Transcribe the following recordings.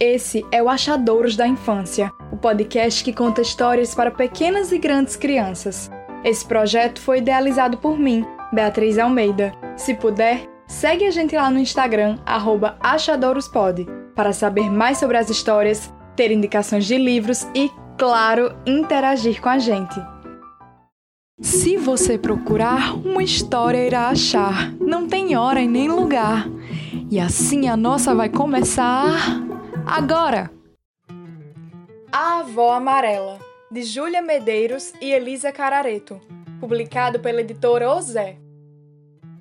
Esse é o Achadouros da Infância, o podcast que conta histórias para pequenas e grandes crianças. Esse projeto foi idealizado por mim, Beatriz Almeida. Se puder, segue a gente lá no Instagram, @achadourospod, para saber mais sobre as histórias, ter indicações de livros e, claro, interagir com a gente. Se você procurar, uma história irá achar. Não tem hora e nem lugar. E assim a nossa vai começar agora. A Avó Amarela, de Júlia Medeiros e Elisa Carareto, publicado pela editora Ozé.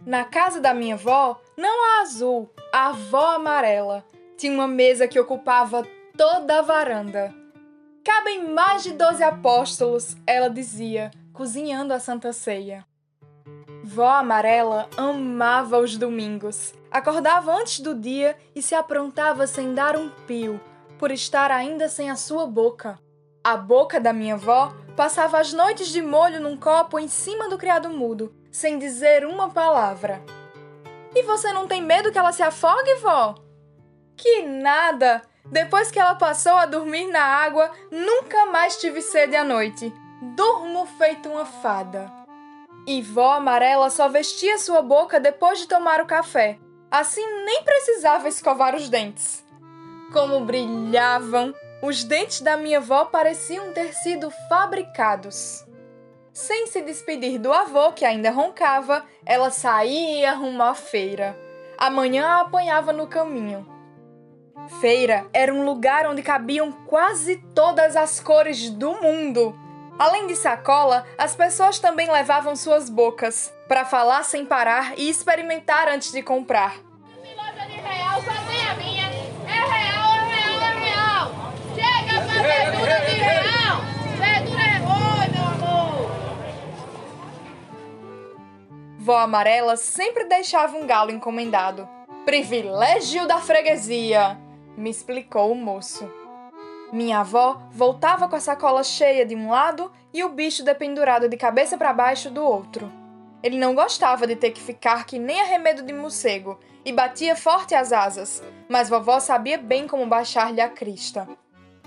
Na casa da minha avó, não a azul, a avó amarela, tinha uma mesa que ocupava toda a varanda. Cabem mais de doze apóstolos, ela dizia, cozinhando a Santa Ceia. Vó Amarela amava os domingos. Acordava antes do dia e se aprontava sem dar um pio, por estar ainda sem a sua boca. A boca da minha avó passava as noites de molho num copo em cima do criado mudo, sem dizer uma palavra. E você não tem medo que ela se afogue, vó? Que nada! Depois que ela passou a dormir na água, nunca mais tive sede à noite. Durmo feito uma fada. E vó amarela só vestia sua boca depois de tomar o café. Assim nem precisava escovar os dentes. Como brilhavam! Os dentes da minha avó pareciam ter sido fabricados. Sem se despedir do avô, que ainda roncava, ela saía rumo à feira. Amanhã a apanhava no caminho. Feira era um lugar onde cabiam quase todas as cores do mundo. Além de sacola, as pessoas também levavam suas bocas para falar sem parar e experimentar antes de comprar. Loja de real, só tem a minha. É real, é real, é real. Chega pra verdura de real. Verdura é oi, meu amor. Vó Amarela sempre deixava um galo encomendado. Privilégio da freguesia, me explicou o moço. Minha avó voltava com a sacola cheia de um lado e o bicho dependurado de cabeça para baixo do outro. Ele não gostava de ter que ficar que nem arremedo de morcego e batia forte as asas, mas vovó sabia bem como baixar-lhe a crista.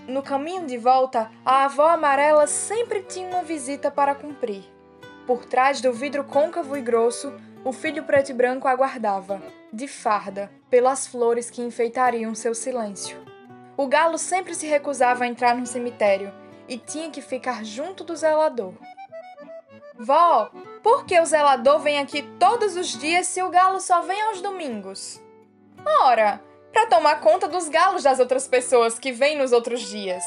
No caminho de volta, a avó amarela sempre tinha uma visita para cumprir. Por trás do vidro côncavo e grosso, o filho preto e branco aguardava, de farda, pelas flores que enfeitariam seu silêncio. O galo sempre se recusava a entrar no cemitério e tinha que ficar junto do zelador. Vó, por que o zelador vem aqui todos os dias se o galo só vem aos domingos? Ora, para tomar conta dos galos das outras pessoas que vêm nos outros dias.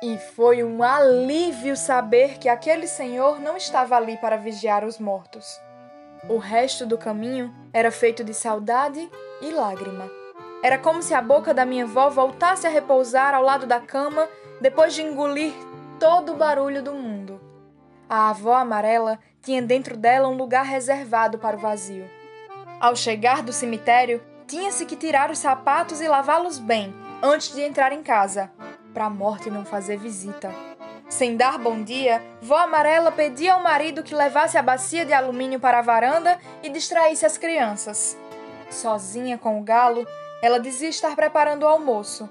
E foi um alívio saber que aquele senhor não estava ali para vigiar os mortos. O resto do caminho era feito de saudade e lágrima. Era como se a boca da minha avó voltasse a repousar ao lado da cama depois de engolir todo o barulho do mundo. A avó amarela tinha dentro dela um lugar reservado para o vazio. Ao chegar do cemitério, tinha-se que tirar os sapatos e lavá-los bem antes de entrar em casa, para a morte não fazer visita. Sem dar bom dia, vó amarela pedia ao marido que levasse a bacia de alumínio para a varanda e distraísse as crianças. Sozinha com o galo, ela dizia estar preparando o almoço.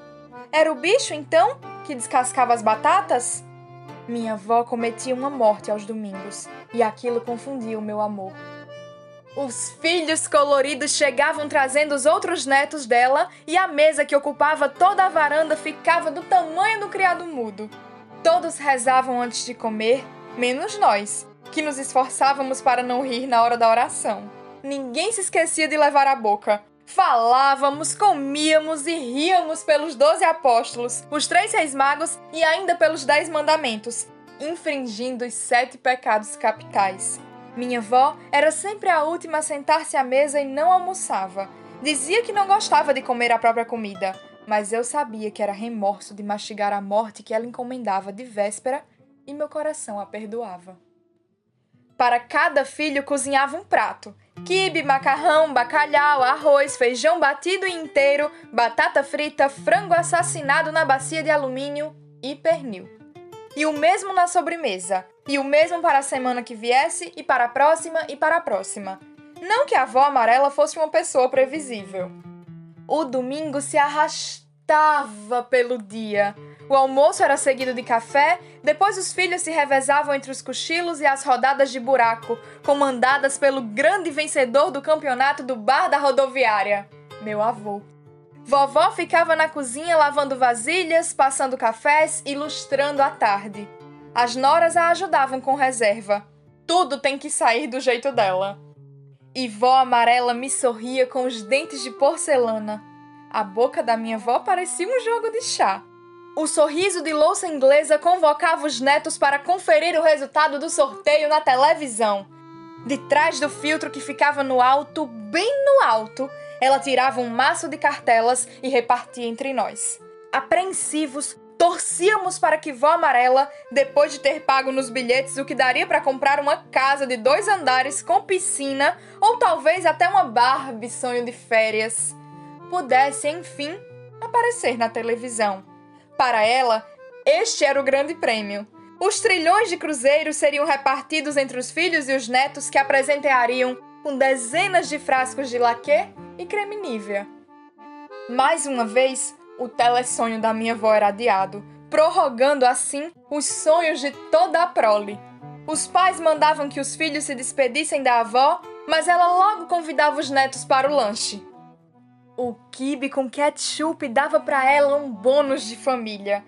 Era o bicho, então, que descascava as batatas? Minha avó cometia uma morte aos domingos, e aquilo confundia o meu amor. Os filhos coloridos chegavam trazendo os outros netos dela, e a mesa que ocupava toda a varanda ficava do tamanho do criado mudo. Todos rezavam antes de comer, menos nós, que nos esforçávamos para não rir na hora da oração. Ninguém se esquecia de levar a boca, Falávamos, comíamos e ríamos pelos doze apóstolos, os três reis magos e ainda pelos dez mandamentos, infringindo os sete pecados capitais. Minha avó era sempre a última a sentar-se à mesa e não almoçava. Dizia que não gostava de comer a própria comida, mas eu sabia que era remorso de mastigar a morte que ela encomendava de véspera e meu coração a perdoava. Para cada filho cozinhava um prato quibe, macarrão, bacalhau, arroz, feijão batido inteiro, batata frita, frango assassinado na bacia de alumínio e pernil. E o mesmo na sobremesa, e o mesmo para a semana que viesse, e para a próxima, e para a próxima. Não que a avó amarela fosse uma pessoa previsível. O domingo se arrastava pelo dia. O almoço era seguido de café, depois os filhos se revezavam entre os cochilos e as rodadas de buraco, comandadas pelo grande vencedor do campeonato do bar da rodoviária, meu avô. Vovó ficava na cozinha lavando vasilhas, passando cafés e lustrando a tarde. As noras a ajudavam com reserva. Tudo tem que sair do jeito dela. E vó amarela me sorria com os dentes de porcelana. A boca da minha avó parecia um jogo de chá. O sorriso de louça inglesa convocava os netos para conferir o resultado do sorteio na televisão. De trás do filtro que ficava no alto, bem no alto, ela tirava um maço de cartelas e repartia entre nós. Apreensivos, torcíamos para que vó amarela, depois de ter pago nos bilhetes o que daria para comprar uma casa de dois andares com piscina ou talvez até uma Barbie sonho de férias, pudesse, enfim, aparecer na televisão. Para ela, este era o grande prêmio. Os trilhões de cruzeiros seriam repartidos entre os filhos e os netos que apresentariam com dezenas de frascos de laque e creme nívea. Mais uma vez, o telesonho da minha avó era adiado, prorrogando assim os sonhos de toda a prole. Os pais mandavam que os filhos se despedissem da avó, mas ela logo convidava os netos para o lanche. O quibe com ketchup dava para ela um bônus de família.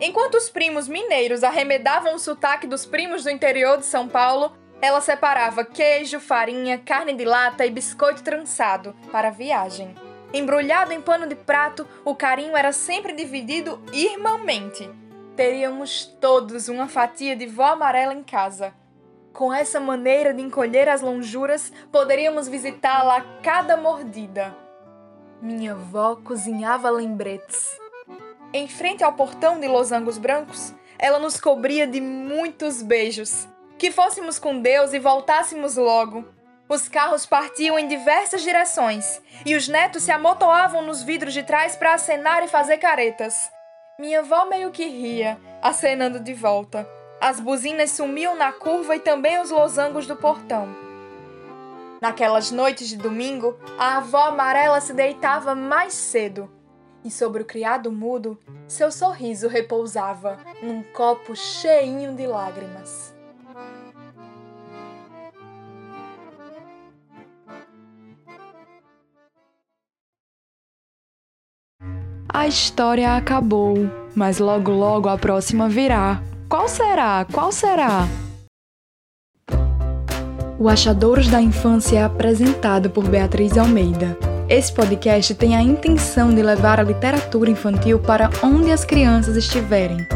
Enquanto os primos mineiros arremedavam o sotaque dos primos do interior de São Paulo, ela separava queijo, farinha, carne de lata e biscoito trançado para a viagem. Embrulhado em pano de prato, o carinho era sempre dividido irmãmente. Teríamos todos uma fatia de vó amarela em casa. Com essa maneira de encolher as lonjuras, poderíamos visitá-la a cada mordida. Minha avó cozinhava lembretes. Em frente ao portão de losangos brancos, ela nos cobria de muitos beijos. Que fôssemos com Deus e voltássemos logo. Os carros partiam em diversas direções e os netos se amontoavam nos vidros de trás para acenar e fazer caretas. Minha avó meio que ria, acenando de volta. As buzinas sumiam na curva e também os losangos do portão. Naquelas noites de domingo, a avó amarela se deitava mais cedo. E sobre o criado mudo, seu sorriso repousava num copo cheinho de lágrimas. A história acabou, mas logo logo a próxima virá. Qual será? Qual será? O Achadouros da Infância é apresentado por Beatriz Almeida. Esse podcast tem a intenção de levar a literatura infantil para onde as crianças estiverem.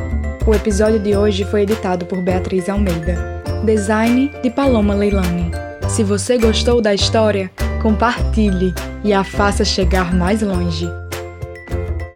O episódio de hoje foi editado por Beatriz Almeida. Design de Paloma Leilani. Se você gostou da história, compartilhe e a faça chegar mais longe.